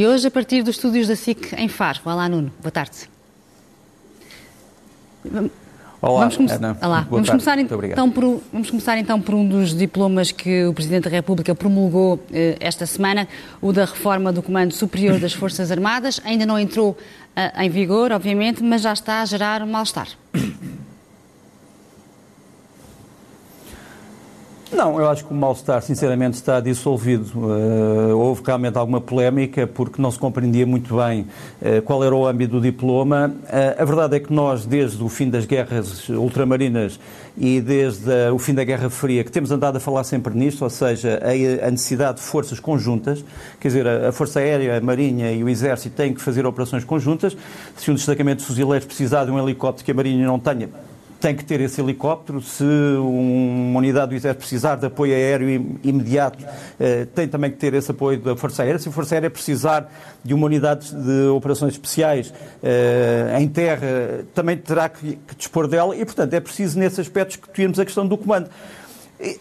E hoje, a partir dos estúdios da SIC em Faro. Olá, Nuno. Boa tarde. Olá, vamos, come Ana. Olá. Vamos, começar então por, vamos começar então por um dos diplomas que o Presidente da República promulgou eh, esta semana, o da reforma do Comando Superior das Forças Armadas. Ainda não entrou eh, em vigor, obviamente, mas já está a gerar mal-estar. Não, eu acho que o mal-estar, sinceramente, está dissolvido. Uh, houve realmente alguma polémica porque não se compreendia muito bem uh, qual era o âmbito do diploma. Uh, a verdade é que nós, desde o fim das guerras ultramarinas e desde o fim da Guerra Fria, que temos andado a falar sempre nisto, ou seja, a, a necessidade de forças conjuntas, quer dizer, a, a, Força Aérea, a Marinha e o Exército têm que fazer operações conjuntas. Se um destacamento de fuzileiros precisar de um helicóptero que a Marinha não tenha, tem que ter esse helicóptero. Se uma unidade do Exército precisar de apoio aéreo imediato, eh, tem também que ter esse apoio da Força Aérea. Se a Força Aérea precisar de uma unidade de operações especiais eh, em terra, também terá que dispor dela e, portanto, é preciso, nesse aspecto, discutirmos a questão do comando.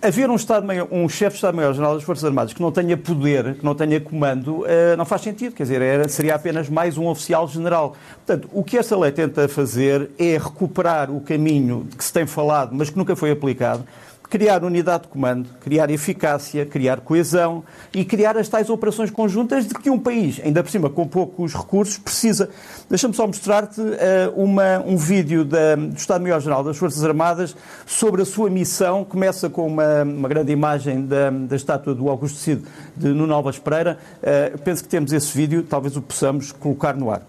Haver um, Estado um chefe de Estado-Maior-General das Forças Armadas que não tenha poder, que não tenha comando, uh, não faz sentido. Quer dizer, era, seria apenas mais um oficial-general. Portanto, o que esta lei tenta fazer é recuperar o caminho que se tem falado, mas que nunca foi aplicado, criar unidade de comando, criar eficácia, criar coesão e criar as tais operações conjuntas de que um país, ainda por cima com poucos recursos, precisa. Deixa-me só mostrar-te uh, um vídeo da, do Estado-Maior-General das Forças Armadas sobre a sua missão. Começa com uma, uma grande imagem da, da estátua do Augusto Cid de Nuno Alves Pereira. Uh, penso que temos esse vídeo, talvez o possamos colocar no ar.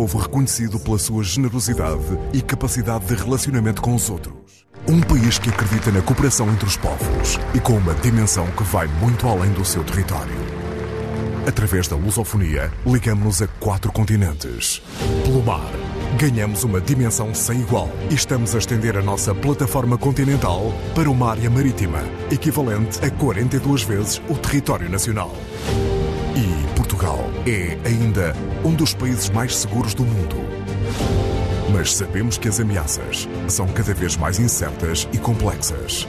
Povo reconhecido pela sua generosidade e capacidade de relacionamento com os outros. Um país que acredita na cooperação entre os povos e com uma dimensão que vai muito além do seu território. Através da lusofonia, ligamos-nos a quatro continentes. Pelo mar, ganhamos uma dimensão sem igual e estamos a estender a nossa plataforma continental para uma área marítima, equivalente a 42 vezes o território nacional. E Portugal é ainda um dos países mais seguros do mundo. Mas sabemos que as ameaças são cada vez mais incertas e complexas.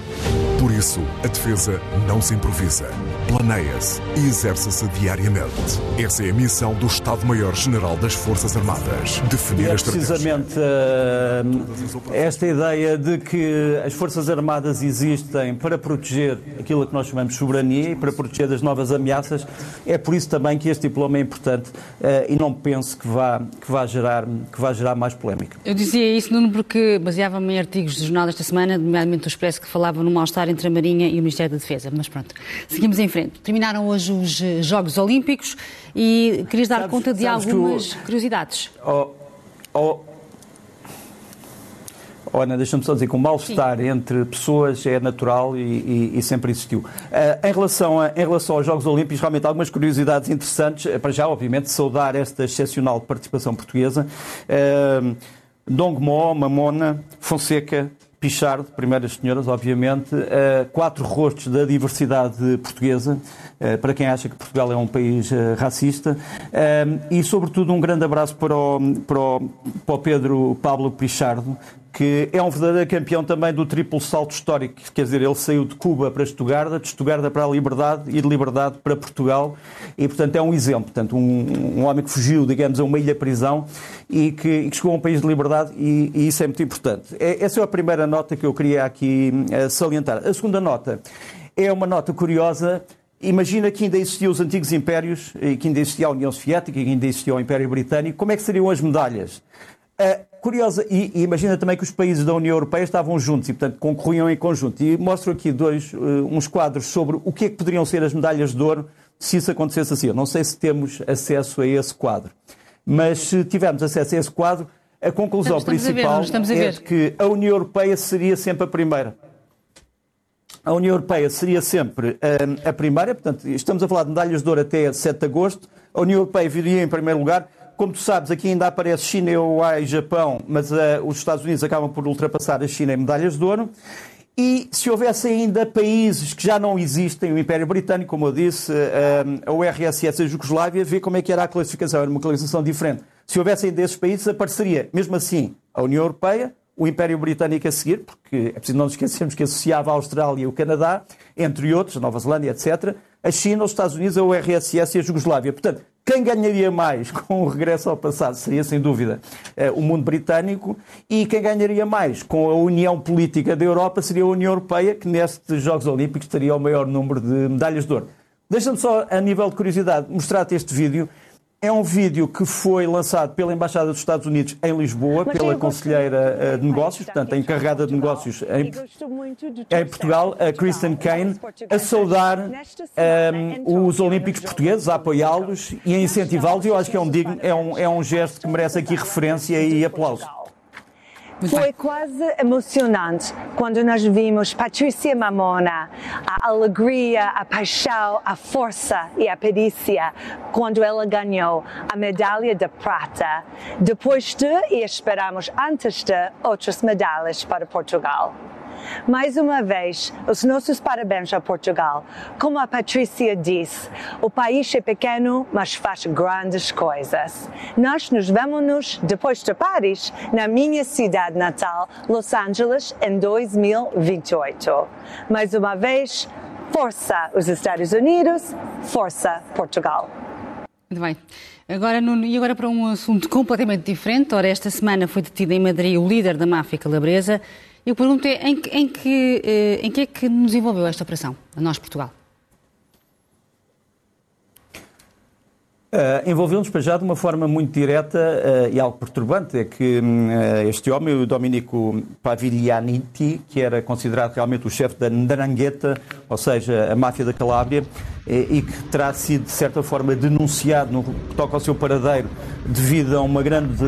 Por isso, a defesa não se improvisa, planeia-se e exerce-se diariamente. Essa é a missão do Estado-Maior-General das Forças Armadas: definir é a estratégia. precisamente uh, esta ideia de que as Forças Armadas existem para proteger aquilo que nós chamamos de soberania e para proteger das novas ameaças. É por isso também que este diploma é importante uh, e não penso que vá, que vá, gerar, que vá gerar mais polémica. Eu dizia isso, Nuno, porque baseava-me em artigos do jornal desta semana, nomeadamente do Expresso, que falava no mal-estar entre a Marinha e o Ministério da Defesa. Mas pronto, seguimos em frente. Terminaram hoje os eh, Jogos Olímpicos e querias dar Sabes- conta de algumas o- curiosidades. Oh, oh, oh, Ana, deixa-me só dizer que o mal-estar entre pessoas é natural e, e- e sempre existiu. Ah, em, relação a- em relação aos Jogos Olímpicos, realmente há algumas curiosidades interessantes. Eh, Para já, obviamente, saudar esta excepcional participação portuguesa. Ah, Dong Mo, Mamona, Fonseca, Pichardo, primeiras senhoras, obviamente, eh, quatro rostos da diversidade portuguesa, eh, para quem acha que Portugal é um país eh, racista, e, sobretudo, um grande abraço para o, para o, para o Pedro Pablo Pichardo, que é um verdadeiro campeão também do triplo salto histórico, quer dizer, ele saiu de Cuba para Estugarda, de Estugarda para a Liberdade e de Liberdade para Portugal, e portanto é um exemplo, portanto um, um homem que fugiu, digamos, a uma ilha-prisão e que, e que chegou a um país de liberdade e, e isso é muito importante. É, essa é a primeira nota que eu queria aqui eh, salientar. A segunda nota é uma nota curiosa Imagina que ainda existiam os antigos impérios, e que ainda existia a União Soviética, e que ainda existia o Império Britânico. Como é que seriam as medalhas? Curiosa, e, e imagina também que os países da União Europeia estavam juntos e, portanto, concorriam em conjunto. E mostro aqui dois, uh, uns quadros sobre o que é que poderiam ser as medalhas de ouro se isso acontecesse assim. Eu não sei se temos acesso a esse quadro, mas se tivermos acesso a esse quadro, a conclusão Estamos- estamos a ver, principal estamos a é ver. de que a União Europeia seria sempre a primeira. A União Europeia seria sempre hum, a primeira, portanto, estamos a falar de medalhas de ouro até 7 de agosto. A União Europeia viria em primeiro lugar. Como tu sabes, aqui ainda aparece China, Uruguai e Japão, mas ah, os Estados Unidos acabam por ultrapassar a China em medalhas de ouro. E se houvesse ainda países que já não existem, o Império Britânico, como eu disse, a URSS e a Jugoslávia, vê como é que era a classificação, era uma classificação diferente. Se houvesse ainda esses países, apareceria, mesmo assim, a União Europeia, o Império Britânico a seguir, porque é preciso não nos esquecermos que associava a Austrália e o Canadá, entre outros, a Nova Zelândia, etc. a China, os Estados Unidos, a URSS e a Jugoslávia. Portanto, quem ganharia mais com o regresso ao passado seria, sem dúvida, eh, o mundo britânico e quem ganharia mais com a união política da Europa seria a União Europeia, que nestes Jogos Olímpicos teria o maior número de medalhas de ouro. Deixa-me só, a nível de curiosidade, mostrar-te este vídeo é um vídeo que foi lançado pela Embaixada dos Estados Unidos em Lisboa, pela Conselheira eh, de Negócios, portanto, a encarregada de negócios em, em Portugal, a Kristen Kane, a saudar um, ehm, os Olímpicos portugueses, a apoiá-los e a incentivá-los. Eu acho que é um, digno, é, um, é um gesto que merece aqui referência e aplauso. Foi quase emocionante quando nós vimos Patrícia Mamona, a alegria, a paixão, a força e a perícia quando ela ganhou a medalha de prata, depois de, e esperamos antes de, outras medalhas para Portugal. Mais uma vez, os nossos parabéns a Portugal. Como a Patrícia disse, o país é pequeno, mas faz grandes coisas. Nós nos vemos depois de Paris, na minha cidade natal, Los Angeles, em 2028. Mais uma vez, força os Estados Unidos, força Portugal. Muito bem. Agora, Nuno, e agora para um assunto completamente diferente. Ora, esta semana foi detido em Madrid o líder da máfia calabresa eu pergunto é em, em, que, eh, em que é que nos envolveu esta operação, a nós, Portugal? Uh, Envolveu-nos para já de uma forma muito direta uh, e algo perturbante, é que uh, este homem, o Domenico Paviglianiti, que era considerado realmente o chefe da Ndrangheta, ou seja, a máfia da Calábria, e que terá sido, de certa forma, denunciado no que toca ao seu paradeiro devido a uma grande,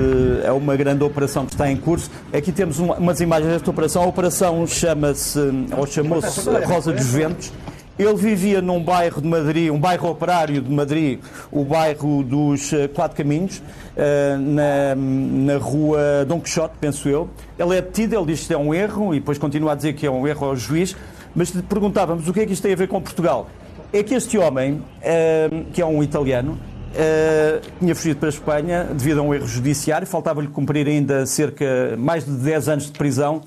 a uma grande operação que está em curso. Aqui temos uma, umas imagens desta operação. A operação chama-se, ou chamou-se Rosa dos Ventos. Ele vivia num bairro de Madrid, um bairro operário de Madrid, o bairro dos eh, Quatro Caminhos, eh, na, na rua Dom Quixote, penso eu. Ele é detido, ele diz que é um erro e depois continua a dizer que é um erro ao juiz, mas perguntávamos o que é que isto tem a ver com Portugal. É que este homem, eh, que é um italiano, Uh, tinha fugido para a Espanha devido a um erro judiciário, faltava-lhe cumprir ainda cerca mais de 10 anos de prisão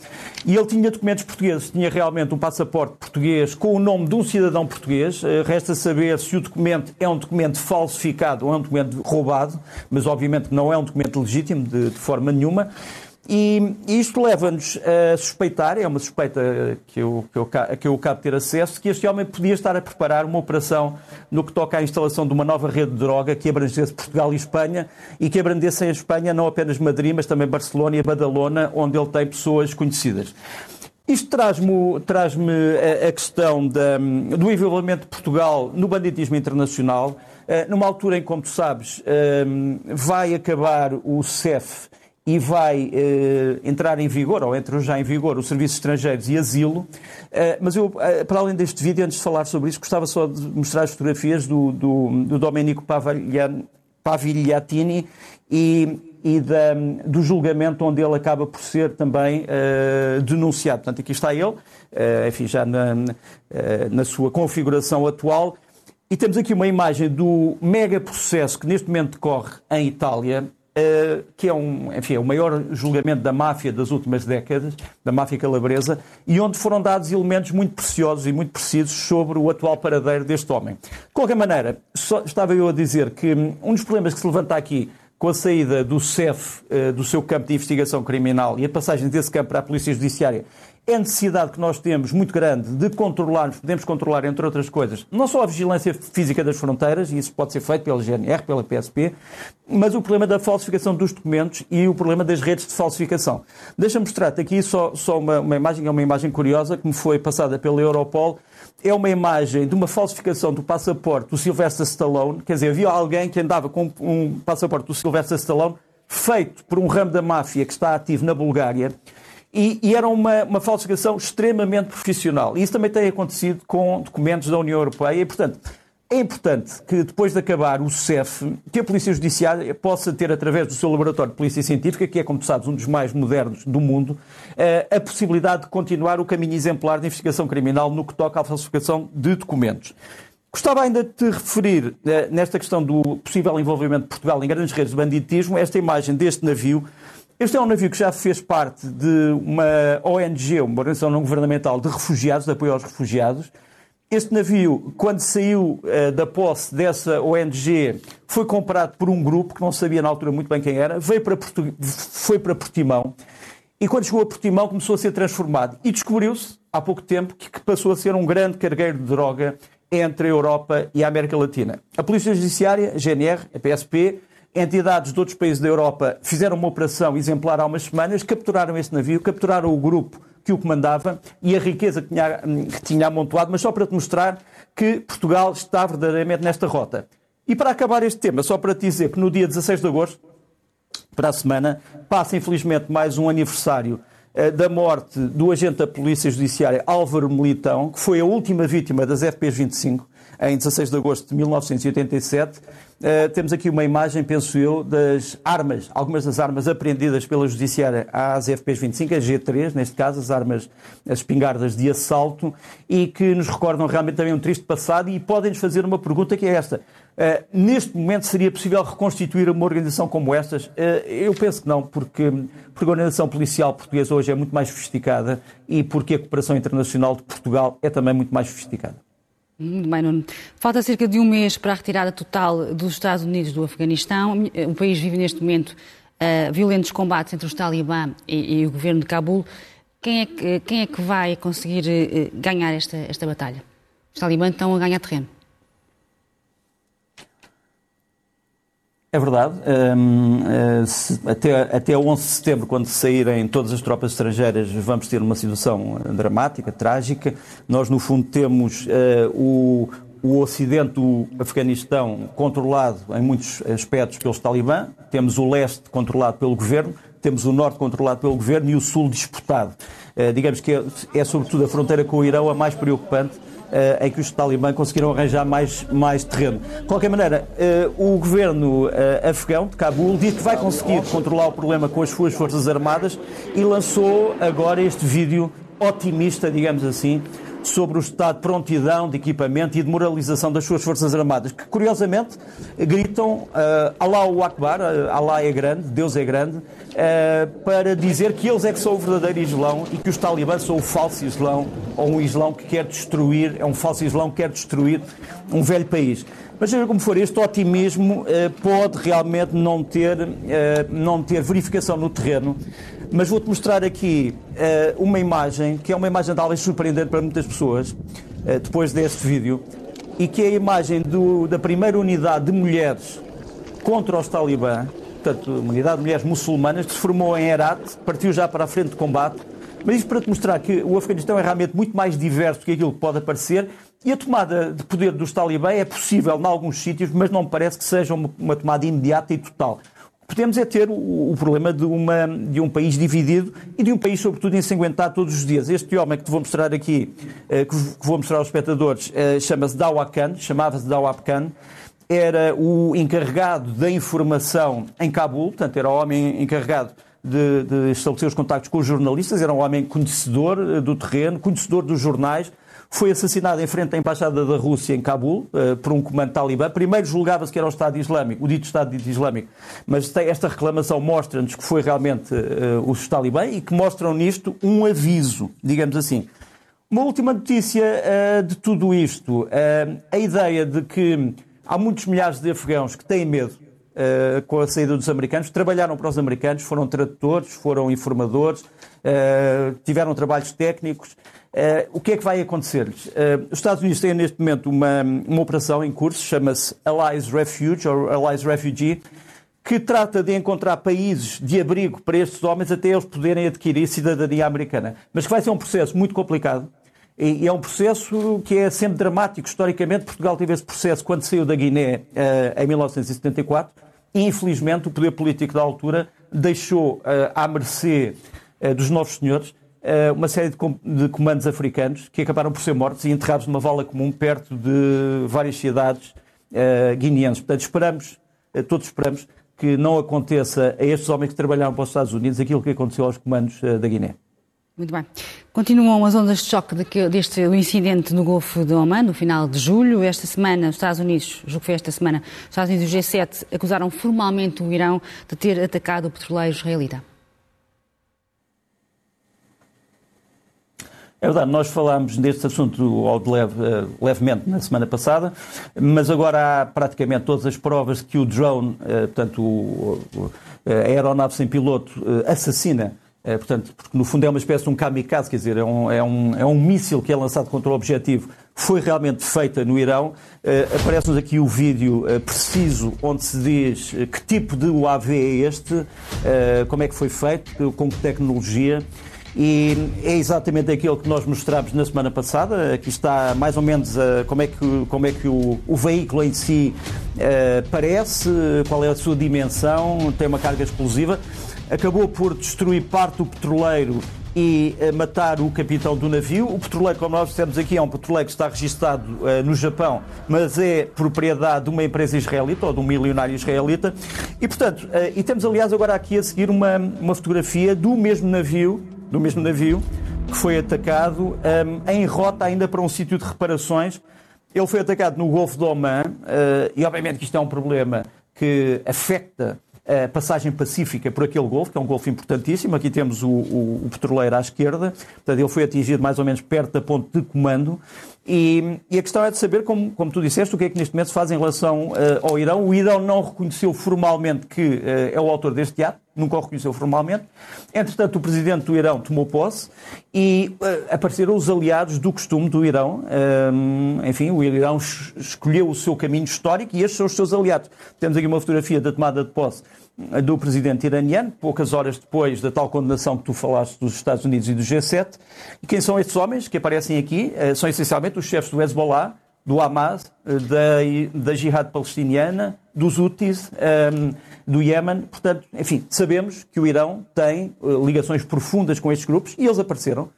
e ele tinha documentos portugueses, tinha realmente um passaporte português com o nome de um cidadão português. Uh, resta saber se o documento é um documento falsificado ou é um documento roubado, mas obviamente não é um documento legítimo de, de forma nenhuma. E isto leva-nos a suspeitar, é uma suspeita que eu, que, eu, que eu acabo de ter acesso, que este homem podia estar a preparar uma operação no que toca à instalação de uma nova rede de droga que abrangesse Portugal e Espanha e que abrangesse em Espanha não apenas Madrid, mas também Barcelona e Badalona, onde ele tem pessoas conhecidas. Isto traz-me traz a, a, questão da, do envolvimento de Portugal no banditismo internacional, eh, numa altura em, como tu sabes, eh, vai acabar o CEF e vai eh, entrar em vigor, ou entrou já em vigor, o Serviço Estrangeiros e Asilo. Eh, mas eu, eh, para além deste vídeo, antes de falar sobre isso, gostava só de mostrar as fotografias do, do, do Domenico Pavigliatini e, e da, do julgamento onde ele acaba por ser também denunciado. Portanto, aqui está ele, enfim, já na, na sua configuração atual. E temos aqui uma imagem do mega processo que neste momento decorre em Itália, que é, um, enfim, é o maior julgamento da máfia das últimas décadas, da máfia calabresa, e onde foram dados elementos muito preciosos e muito precisos sobre o atual paradeiro deste homem. De qualquer maneira, estava eu a dizer que um dos problemas que se levanta aqui com a saída do CEF, uh, do seu campo de investigação criminal, e a passagem desse campo para a Polícia Judiciária, é necessidade que nós temos muito grande de controlarmos, podemos controlar, entre outras coisas, não só a vigilância física das fronteiras, e isso pode ser feito pela GNR, pela PSP, mas o problema da falsificação dos documentos e o problema das redes de falsificação. Deixa-me mostrar-te aqui só, só uma, uma imagem, é uma imagem curiosa que me foi passada pela Europol. É uma imagem de uma falsificação do passaporte do Sylvester Stallone, quer dizer, havia alguém que andava com um passaporte do Sylvester Stallone feito por um ramo da máfia que está ativo na Bulgária e, e era uma, uma falsificação extremamente profissional. E isso também tem acontecido com documentos da União Europeia e, portanto, é importante que depois de acabar o CEF, que a Polícia Judiciária possa ter, através do seu laboratório de Polícia Científica, que é, como tu sabes, um dos mais modernos do mundo, eh, a possibilidade de continuar o caminho exemplar de investigação criminal no que toca à falsificação de documentos. Gostava ainda de te referir, eh, nesta questão do possível envolvimento de Portugal em grandes redes de banditismo, esta imagem deste navio este é um navio que já fez parte de uma ONG, uma organização não governamental de refugiados, de apoio aos refugiados, Este navio, quando saiu uh, da posse dessa ONG, foi comprado por um grupo que não sabia na altura muito bem quem era, veio para Portu... foi para Portimão e quando chegou a Portimão começou a ser transformado. E descobriu-se, há pouco tempo, que passou a ser um grande cargueiro de droga entre a Europa e a América Latina. A Polícia Judiciária, a GNR, a PSP, entidades de outros países da Europa fizeram uma operação exemplar há umas semanas, capturaram esse navio, capturaram o grupo que o comandava e a riqueza que tinha, que tinha amontoado, mas só para te mostrar que Portugal está verdadeiramente nesta rota. E para acabar este tema, só para te dizer que no dia 16 de agosto, para a semana, passa infelizmente mais um aniversário eh, da morte do agente da Polícia Judiciária Álvaro Militão, que foi a última vítima das FPs 25, em 16 de agosto de 1987. Uh, temos aqui uma imagem, penso eu, das armas, algumas das armas apreendidas pela Judiciária às FPs 25, a G3, neste caso, as armas, as espingardas de assalto, e que nos recordam realmente também um triste passado e podem-nos fazer uma pergunta que é esta. Uh, neste momento seria possível reconstituir uma organização como estas? Uh, eu penso que não, porque, porque a organização policial portuguesa hoje é muito mais sofisticada e porque a cooperação internacional de Portugal é também muito mais sofisticada. Muito bem, Nuno. Falta cerca de um mês para a retirada total dos Estados Unidos do Afeganistão. O país vive neste momento uh, violentos combates entre os talibã e, e, o governo de Cabul. Quem é que, quem é que vai conseguir uh, ganhar esta, esta batalha? Os talibã estão a ganhar terreno. É verdade. Um, uh, se, até, até 11 de setembro, quando saírem todas as tropas estrangeiras, vamos ter uma situação dramática, trágica. Nós, no fundo, temos uh, o, o Ocidente do Afeganistão controlado em muitos aspectos pelos talibã, temos o leste controlado pelo governo, temos o norte controlado pelo governo e o sul disputado. Uh, digamos que é, é, sobretudo, a fronteira com o Irão a mais preocupante em que os talibã conseguiram arranjar mais, mais terreno. De qualquer maneira, uh, o governo uh, afegão de Cabul diz que vai conseguir controlar o problema com as suas forças armadas e lançou agora este vídeo otimista, digamos assim, sobre o estado de prontidão, de equipamento e de moralização das suas Forças Armadas, que curiosamente gritam uh, Allahu Akbar, uh, Allah é grande, Deus é grande, uh, para dizer que eles é que são o verdadeiro Islão e que os talibãs são o falso Islão, ou um Islão que quer destruir, é um falso Islão que quer destruir um velho país. Mas seja como for, este otimismo uh, pode realmente não ter, não ter verificação no terreno, mas vou-te mostrar aqui uh, uma imagem, que é uma imagem talvez surpreendente para muitas pessoas, uh, depois deste vídeo, e que é a imagem do, da primeira unidade de mulheres contra os talibã, portanto, uma unidade de mulheres muçulmanas, que se formou em Herat, partiu já para a frente de combate, mas isto para te mostrar que o Afeganistão é realmente muito mais diverso do que aquilo que pode parecer e a tomada de poder dos talibã é possível em alguns sítios, mas não me parece que seja uma tomada imediata e total podemos é ter o, problema de, uma, de, um país dividido e de um país, sobretudo, ensanguentado todos os dias. Este homem que te vou mostrar aqui, eh, que vou mostrar aos espectadores, eh, chama-se Dawab Khan, chamava-se Dawab Khan, era o encarregado da informação em Cabul, portanto, era o homem encarregado de, de estabelecer os contactos com os jornalistas, era um homem conhecedor eh, do terreno, conhecedor dos jornais, foi assassinado em frente à Embaixada da Rússia em Cabul uh, por um comando talibã. Primeiro julgava-se que era o Estado Islâmico, o dito Estado Islâmico, mas esta reclamação mostra-nos que foi realmente uh, os talibã e que mostram nisto um aviso, digamos assim. Uma última notícia uh, de tudo isto. a ideia de que há muitos milhares de afegãos que têm medo Uh, com a saída dos americanos, trabalharam para os americanos, foram tradutores, foram informadores, uh, tiveram trabalhos técnicos Uh, o que é que vai acontecer-lhes? Uh, os Estados Unidos têm neste momento uma, uma operação em curso, chama-se Allies Refuge, ou Allies Refugee, que trata de encontrar países de abrigo para estes homens até eles poderem adquirir cidadania americana. Mas que vai ser um processo muito complicado. E é um processo que é sempre dramático. Historicamente, Portugal teve esse processo quando saiu da Guiné uh, em 1974 e, infelizmente, o poder político da altura deixou à mercê dos novos senhores eh, uma série de comandos africanos que acabaram por ser mortos e enterrados numa vala comum perto de várias cidades uh, guineenses. Portanto, esperamos, uh, todos esperamos, que não aconteça a estes homens que trabalharam para os Estados Unidos aquilo que aconteceu aos comandos da Guiné. Muito bem. Continuam as ondas de choque deste incidente no Golfo de Oman, no final de julho. Esta semana, os Estados Unidos, julgo que foi esta semana, os Estados Unidos e o G7 acusaram formalmente o Irão de ter atacado o petroleiro israelita. É verdade, nós falámos deste assunto ao de leve, uh, levemente na semana passada, mas agora há praticamente todas as provas que o drone, uh, portanto, a aeronave sem piloto, uh, assassina é, portanto, porque no fundo é uma espécie de um kamikaze, quer dizer, é um, é um, é um míssil que é lançado contra o objetivo, foi realmente feita no Irão. Uh, Aparece-nos aqui o vídeo uh, preciso onde se diz uh, que tipo de UAV é este, como é que foi feito, com que tecnologia. E é exatamente aquilo que nós mostramos na semana passada. Aqui está mais ou menos como é que, como é que o, o veículo em si parece, qual é a sua dimensão, tem uma carga explosiva acabou por destruir parte do petroleiro e eh, matar o capitão do navio. O petroleiro, como nós dissemos aqui, é um petroleiro que está registado uh, no Japão, mas é propriedade de uma empresa israelita ou de um milionário israelita. E, portanto, uh, e temos, aliás, agora aqui a seguir uma, uma fotografia do mesmo navio, do mesmo navio que foi atacado um, em rota ainda para um sítio de reparações. Ele foi atacado no Golfo do Oman uh, e, obviamente, que isto é um problema que afeta a passagem pacífica por aquele golfo, que é um golfo importantíssimo. Aqui temos o, o, o petroleiro à esquerda, portanto, ele foi atingido mais ou menos perto da ponte de comando. E, e, a questão é de saber, como, como tu disseste, o que é que neste momento se faz em relação uh, ao Irão. O Irão não reconheceu formalmente que uh, é o autor deste ato, nunca o reconheceu formalmente. Entretanto, o presidente do Irão tomou posse e uh, apareceram os aliados do costume do Irão. enfim, o Irão escolheu o seu caminho histórico e estes são os seus aliados. Temos aqui uma fotografia da tomada de posse do presidente iraniano, poucas horas depois da tal condenação que tu falaste dos Estados Unidos e do G7. E quem são estes homens que aparecem aqui? Eh, são essencialmente os chefes do Hezbollah, do Hamas, eh, da, da Jihad palestiniana, dos Houthis, um, ehm, do Iémen. Portanto, enfim, sabemos que o Irão tem uh, ligações profundas com estes grupos e eles apareceram uh,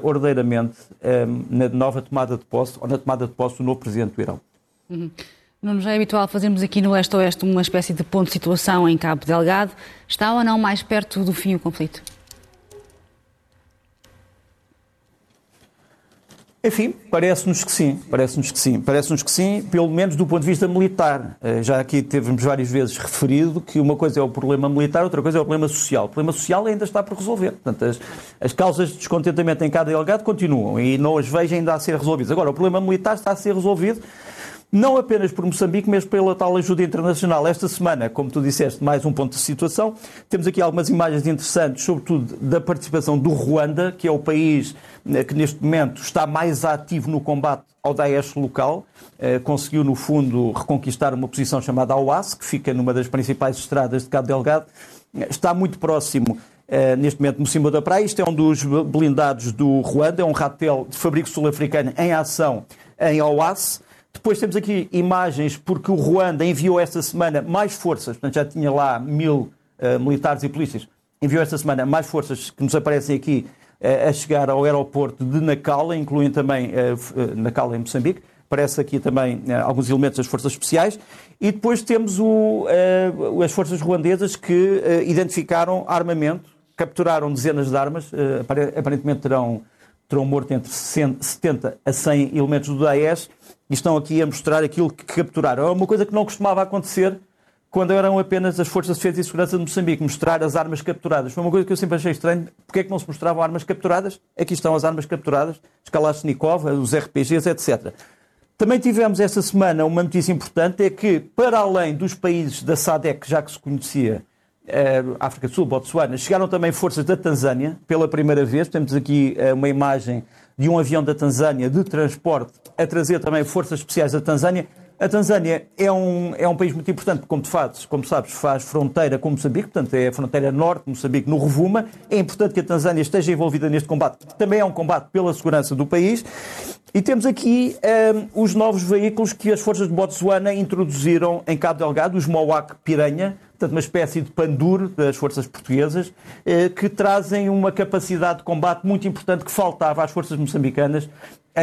ordeiramente um, ehm, na nova tomada de posse, ou na tomada de posse do novo presidente do Irão. Uhum. Não já é habitual fazermos aqui no Leste-Oeste uma espécie de ponto de situação em Cabo Delgado. Está ou não mais perto do fim o conflito? Enfim, parece-nos que sim, parece-nos que sim, parece-nos que sim, pelo menos do ponto de vista militar. Eh, já aqui temos várias vezes referido que uma coisa é o problema militar, outra coisa é o problema social. O problema social ainda está por resolver. Portanto, as, as causas de descontentamento em cada delegado continuam e não as vejo ainda a ser resolvidas. Agora, o problema militar está a ser resolvido não apenas por Moçambique, mas pela tal ajuda internacional. Esta semana, como tu disseste, mais um ponto de situação. Temos aqui algumas imagens interessantes, sobretudo da participação do Ruanda, que é o país eh, que neste momento está mais ativo no combate ao Daesh local. Eh, conseguiu, no fundo, reconquistar uma posição chamada Awas, que fica numa das principais estradas de Cabo Delgado. Está muito próximo Uh, neste momento no cima da praia. Isto é um dos blindados do Ruanda, é um ratel de fabrico sul-africano em ação em Oas. Depois temos aqui imagens, porque o Ruanda enviou esta semana mais forças, portanto já tinha lá mil uh, militares e polícias, enviou esta semana mais forças que nos aparecem aqui uh, a chegar ao aeroporto de Nacala, incluindo também uh, Nacala em Moçambique. Aparece aqui também alguns elementos das forças especiais. E depois temos o, as forças ruandesas que identificaram armamento, capturaram dezenas de armas, aparentemente terão, terão morto entre 70 a 100 elementos do Daesh e estão aqui a mostrar aquilo que capturaram. É uma coisa que não costumava acontecer quando eram apenas as Forças de Defesa e Segurança de Moçambique, mostrar as armas capturadas. Foi uma coisa que eu sempre achei estranho. Porquê é que não se mostravam armas capturadas? Aqui estão as armas capturadas, os Kalashnikov, os RPGs, etc. Também tivemos esta semana uma notícia importante, é que, para além dos países da SADEC, já que se conhecia, eh, África do Sul, Botsuana, chegaram também forças da Tanzânia, pela primeira vez. Temos aqui eh, uma imagem de um avião da Tanzânia de transporte a trazer também forças especiais da Tanzânia. A Tanzânia é um, é um país muito importante, como, tu fazes, como sabes, faz fronteira com Moçambique, portanto é a fronteira norte de Moçambique, no Rovuma. É importante que a Tanzânia esteja envolvida neste combate, que também é um combate pela segurança do país. E temos aqui um, os novos veículos que as forças de Botsuana introduziram em Cabo Delgado, os Mowak Piranha, portanto, uma espécie de pandur das forças portuguesas, eh, que trazem uma capacidade de combate muito importante que faltava às forças moçambicanas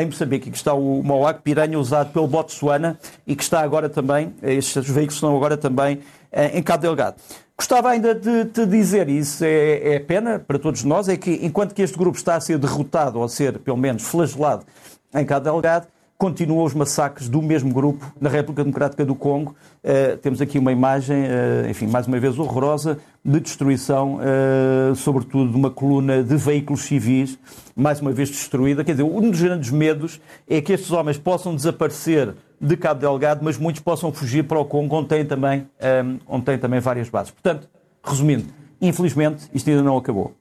em Moçambique, que está o Moac Piranha usado pelo Botsuana e que está agora também, estes veículos estão agora também eh, em Cabo Delgado. Gostava ainda de te dizer, e isso é, é pena para todos nós, é que enquanto que este grupo está a ser derrotado, ou a ser pelo menos flagelado em Cabo Delgado, continuam os massacres do mesmo grupo na República Democrática do Congo. Uh, temos aqui uma imagem, uh, enfim, mais uma vez horrorosa, de destruição, uh, sobretudo de uma coluna de veículos civis, mais uma vez destruída. Quer dizer, um dos grandes medos é que estes homens possam desaparecer de Cabo Delgado, mas muitos possam fugir para o Congo, onde tem também, um, onde tem também várias bases. Portanto, resumindo, infelizmente, isto ainda não acabou.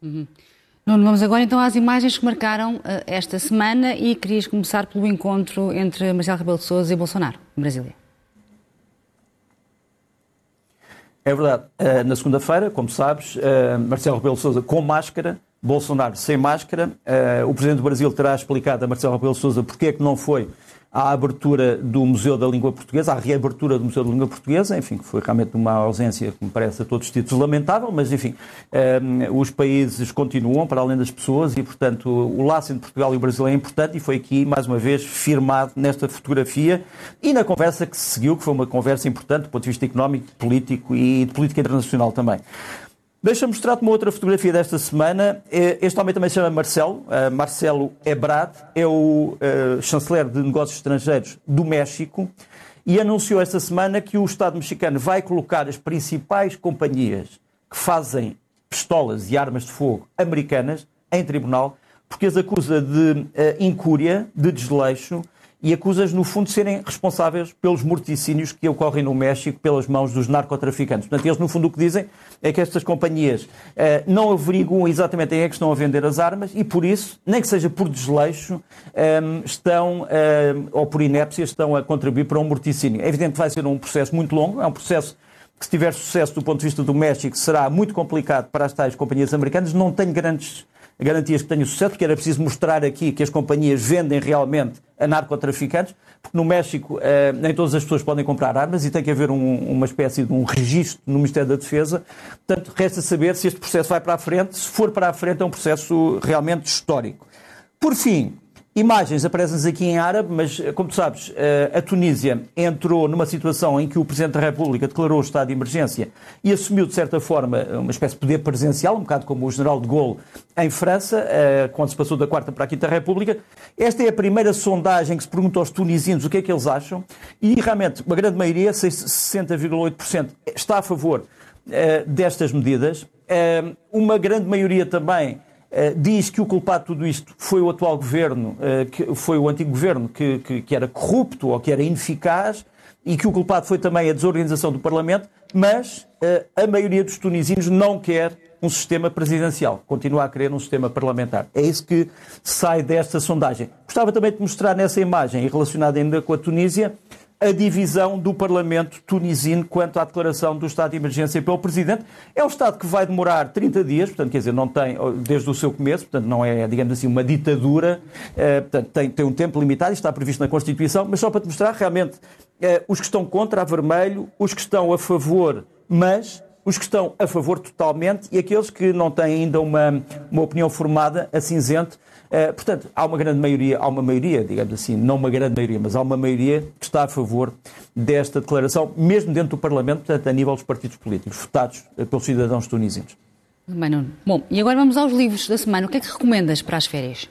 Uhum. Nuno, vamos agora então às imagens que marcaram uh, esta semana e querias começar pelo encontro entre Marcelo Rebelo de Sousa e Bolsonaro, em Brasília. É verdade. Uh, na segunda-feira, como sabes, uh, Marcelo Rebelo de Sousa com máscara, Bolsonaro sem máscara. o Presidente do Brasil terá explicado a Marcelo Rebelo de Sousa porque é que não foi à abertura do Museu da Língua Portuguesa, à reabertura do Museu da Língua Portuguesa, enfim, que foi realmente uma ausência que me parece a todos os títulos lamentável, mas enfim, um, eh, os países continuam para além das pessoas e, portanto, o laço entre Portugal e o Brasil é importante e foi aqui, mais uma vez, firmado nesta fotografia e na conversa que se seguiu, que foi uma conversa importante do ponto de vista económico, político e de política internacional também. Deixa-me mostrar-te uma outra fotografia desta semana. É, este homem também se chama Marcelo, uh, Marcelo Ebrard, é o uh, chanceler de negócios estrangeiros do México e anunciou esta semana que o Estado mexicano vai colocar as principais companhias que fazem pistolas e armas de fogo americanas em tribunal porque as acusa de incúria, de desleixo e acusas, no fundo, de serem responsáveis pelos morticínios que ocorrem no México pelas mãos dos narcotraficantes. Portanto, eles, no fundo, o que dizem é que estas companhias eh, não averiguam exatamente em é que estão a vender as armas e, por isso, nem que seja por desleixo, eh, estão, eh, ou por inépcia, estão a contribuir para um morticínio. É evidente que vai ser um processo muito longo, é um processo que, se tiver sucesso do ponto de vista do México, será muito complicado para as tais companhias americanas. Não tenho grandes garantias que tenham sucesso, porque era preciso mostrar aqui que as companhias vendem realmente a narcotraficantes, porque no México eh, nem todas as pessoas podem comprar armas e tem que haver um, uma espécie de um registro no Ministério da Defesa. Portanto, resta saber se este processo vai para a frente. Se for para a frente, é um processo realmente histórico. Por fim, Imagens aparecem aqui em árabe, mas, como tu sabes, eh, a Tunísia entrou numa situação em que o Presidente da República declarou o estado de emergência e assumiu, de certa forma, uma espécie de poder presencial, um bocado como o General de Gaulle em França, eh, quando se passou da Quarta para a Quinta República. Esta é a primeira sondagem que se pergunta aos tunisinos o que é que eles acham e, realmente, uma grande maioria, 60,8%, está a favor eh, destas medidas. Uma grande maioria também eh, diz que o culpado de tudo isto foi o atual governo, uh, que foi o antigo governo que, que, que, era corrupto ou que era ineficaz e que o culpado foi também a desorganização do Parlamento, mas uh, a maioria dos tunisinos não quer um sistema presidencial, continua a querer um sistema parlamentar. É isso que sai desta sondagem. Gostava também de mostrar nessa imagem, relacionada ainda com a Tunísia, a divisão do Parlamento tunisino quanto à declaração do estado de emergência pelo Presidente. É um Estado que vai demorar 30 dias, portanto, quer dizer, não tem, desde o seu começo, portanto, não é, digamos assim, uma ditadura, eh, portanto, tem, tem um tempo limitado, está previsto na Constituição, mas só para te mostrar, realmente, eh, os que estão contra, a vermelho, os que estão a favor, mas os que estão a favor totalmente e aqueles que não têm ainda uma, uma opinião formada, a cinzento. Uh, portanto, há uma grande maioria, há uma maioria, digamos assim, não uma grande maioria, mas há uma maioria que está a favor desta declaração, mesmo dentro do Parlamento, portanto, a nível dos partidos políticos, votados uh, pelos cidadãos tunisinos. Bem, Nuno. Bom, e agora vamos aos livros da semana. O que é que recomendas para as férias?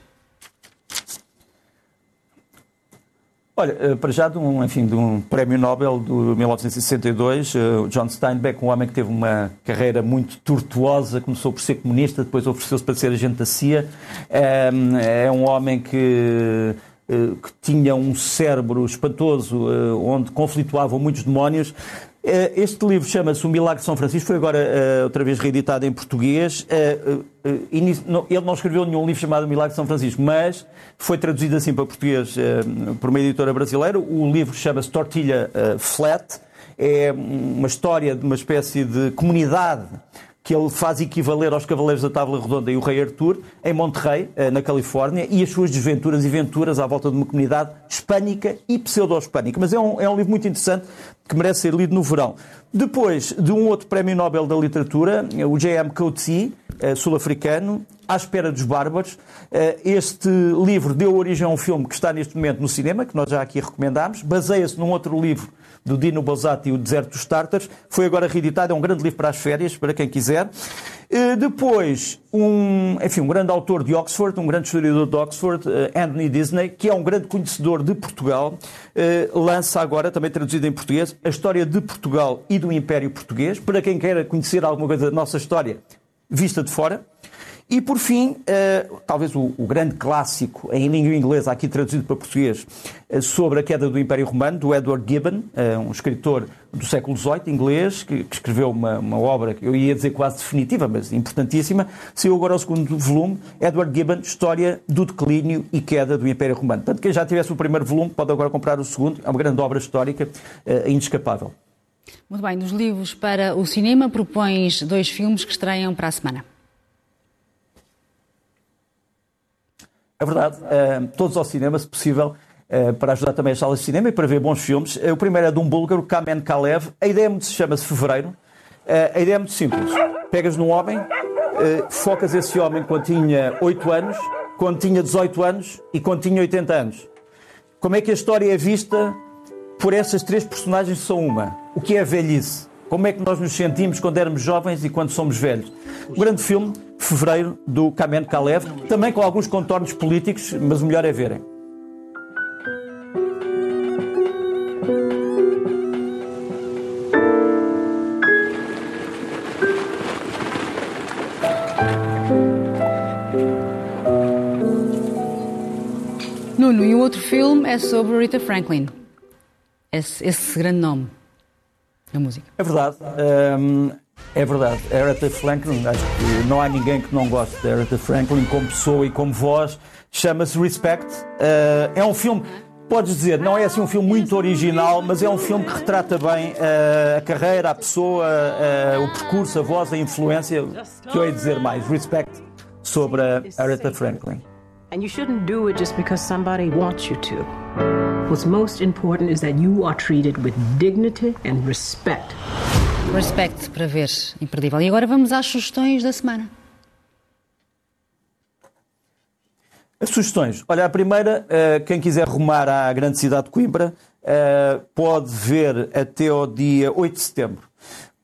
Olha, eh, para já de um, enfim, de um prémio Nobel de 1962, eh, John Steinbeck, um homem que teve uma carreira muito tortuosa, começou por ser comunista, depois ofereceu-se para ser agente da CIA, é, é um homem que que tinha um cérebro espantoso, onde conflituavam muitos demónios, eh, este livro chama-se O Milagre de São Francisco, foi agora uh, outra vez reeditado em português. Uh, ele não escreveu nenhum livro chamado O Milagre de São Francisco, mas foi traduzido assim para português por uma editora brasileira. O livro chama-se Tortilha Flat. É uma história de uma espécie de comunidade que ele faz equivaler aos Cavaleiros da Tábua Redonda e o Rei Arthur, em Monterrey, eh, na Califórnia, e as suas desventuras e venturas à volta de uma comunidade hispânica e pseudo-hispânica. Mas é um, é um livro muito interessante que merece ser lido no verão. Depois de um outro Prémio Nobel da Literatura, o J.M. Coetzee, eh, sul-africano, À Espera dos Bárbaros. Eh, este livro deu origem a um filme que está neste momento no cinema, que nós já aqui recomendámos. Baseia-se num outro livro do Dino Bosati, O Deserto dos Tártaros. Foi agora reeditado, é um grande livro para as férias, para quem quiser. Eh, depois, um, enfim, um grande autor de Oxford, um grande historiador de Oxford, eh, Anthony Disney, que é um grande conhecedor de Portugal, eh, lança agora, também traduzido em português, a história de Portugal e do Império Português, para quem queira conhecer alguma coisa da nossa história vista de fora. E, por fim, uh, talvez o, o, grande clássico em língua inglesa, aqui traduzido para português, uh, sobre a queda do Império Romano, do Edward Gibbon, uh, um escritor do século XVIII, inglês, que, que escreveu uma, uma, obra que eu ia dizer quase definitiva, mas importantíssima. Saiu agora o segundo volume, Edward Gibbon, História do Declínio e Queda do Império Romano. Portanto, quem já tivesse o primeiro volume pode agora comprar o segundo. É uma grande obra histórica, inescapável. Muito bem, dos livros para o cinema, propões dois filmes que estreiam para a semana. É verdade, todos ao cinema, se possível, para ajudar também as salas de cinema e para ver bons filmes. Uh, o primeiro é de um búlgaro, Kamen Kalev. A ideia é chama-se Fevereiro. a ideia é muito simples. Pegas num homem, focas esse homem quando tinha 8 anos, quando tinha 18 anos e quando tinha 80 anos. Como é que a história é vista por essas três personagens são uma? O que é a velhice? Como é que nós nos sentimos quando éramos jovens e quando somos velhos? Um grande filme, Fevereiro, do Kamen Kalev, também com alguns contornos políticos, mas o melhor é verem. Nuno, e o outro filme é sobre Rita Franklin. Esse, esse grande nome da música. É verdade. Um, é verdade. Aretha Franklin, acho que não há ninguém que não goste de Aretha Franklin como pessoa e como voz. Chama-se Respect. Uh, é um filme, podes dizer, não é assim um filme muito original, mas é um filme que retrata bem uh, a carreira, a pessoa, uh, o percurso, a voz, a influência, que eu ia dizer mais. Respect sobre Aretha Franklin. And you shouldn't do it just because somebody wants you to. What's most important is that you are treated with dignity and respect. Respect para ver, imperdível. E agora vamos às sugestões da semana. As sugestões. Olha, a primeira, eh, quem quiser rumar à grande cidade de Coimbra, eh, pode ver até ao dia 8 de setembro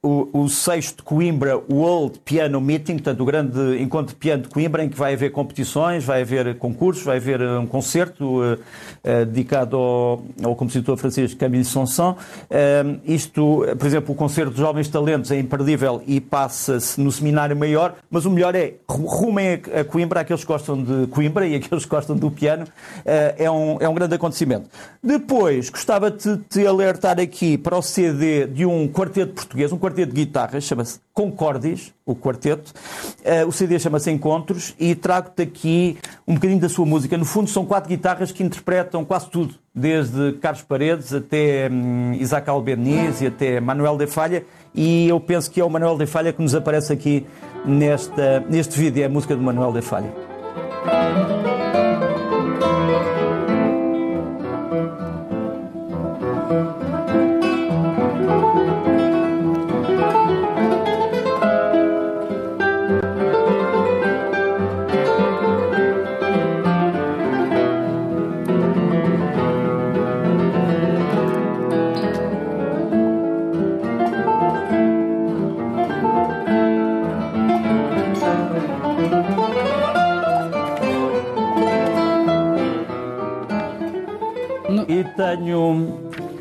o, o sexto Coimbra World Piano Meeting, portanto, o grande encontro de piano de Coimbra, em que vai haver competições, vai haver concursos, vai haver eh, um concerto uh, uh, dedicado ao, ao, compositor francês Camille Sanson. Uh, isto, por exemplo, o concerto de Jovens Talentos é imperdível e passa-se no Seminário Maior, mas o melhor é rumem a, Coimbra, aqueles que gostam de Coimbra e aqueles que gostam do piano, é, um, é um grande acontecimento. Depois, gostava de te alertar aqui para o CD de um quarteto português, um quarteto quarteto de guitarras, chama-se Concordis, o quarteto. Uh, o CD chama-se Encontros e trago-te aqui um bocadinho da sua música. No fundo, são quatro guitarras que interpretam quase tudo, desde Carlos Paredes até um, Isaac Albeniz e até Manuel de Falha. E eu penso que é o Manuel de Falha que nos aparece aqui nesta, neste vídeo, é a música do Manuel de Falha.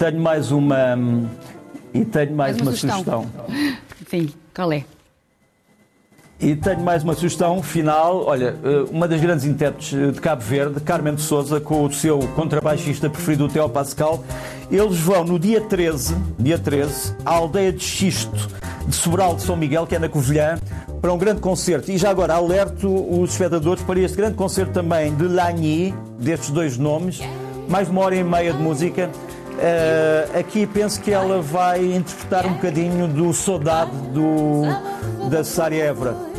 Tenho, mais uma e tenho mais, mais uma, uma, sugestão. sugestão. Sim, qual é? E tenho mais uma sugestão final. Olha, eh, uma das grandes intérpretes de Cabo Verde, Carmen de Souza, com o seu contrabaixista preferido, o Theo Pascal. Eles vão no dia 13, dia 13, à aldeia de Xisto, de Sobral de São Miguel, que é na Covilhã, para um grande concerto. E já agora alerto os espectadores para este grande concerto também de Lagny, destes dois nomes mais de uma hora e meia de música. Uh, aqui penso que ela vai interpretar um bocadinho do Saudade do, da Sária Évora.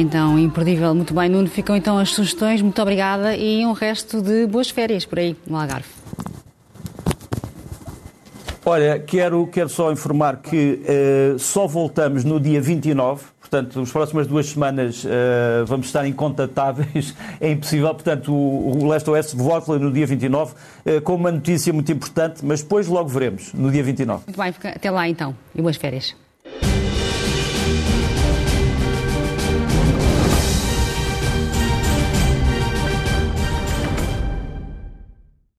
Então imperdível. Muito bem, Nuno. Ficam então as sugestões. Muito obrigada e um resto de boas férias por aí no Algarve. Olha, quero, quero só informar que uh, só voltamos no dia 29, portanto, as próximas duas semanas uh, vamos estar incontatáveis, é impossível, portanto, o, o Leste Oeste volta no dia 29 uh, com uma notícia muito importante, mas depois logo veremos, no dia 29. Muito bem, até lá então, e boas férias.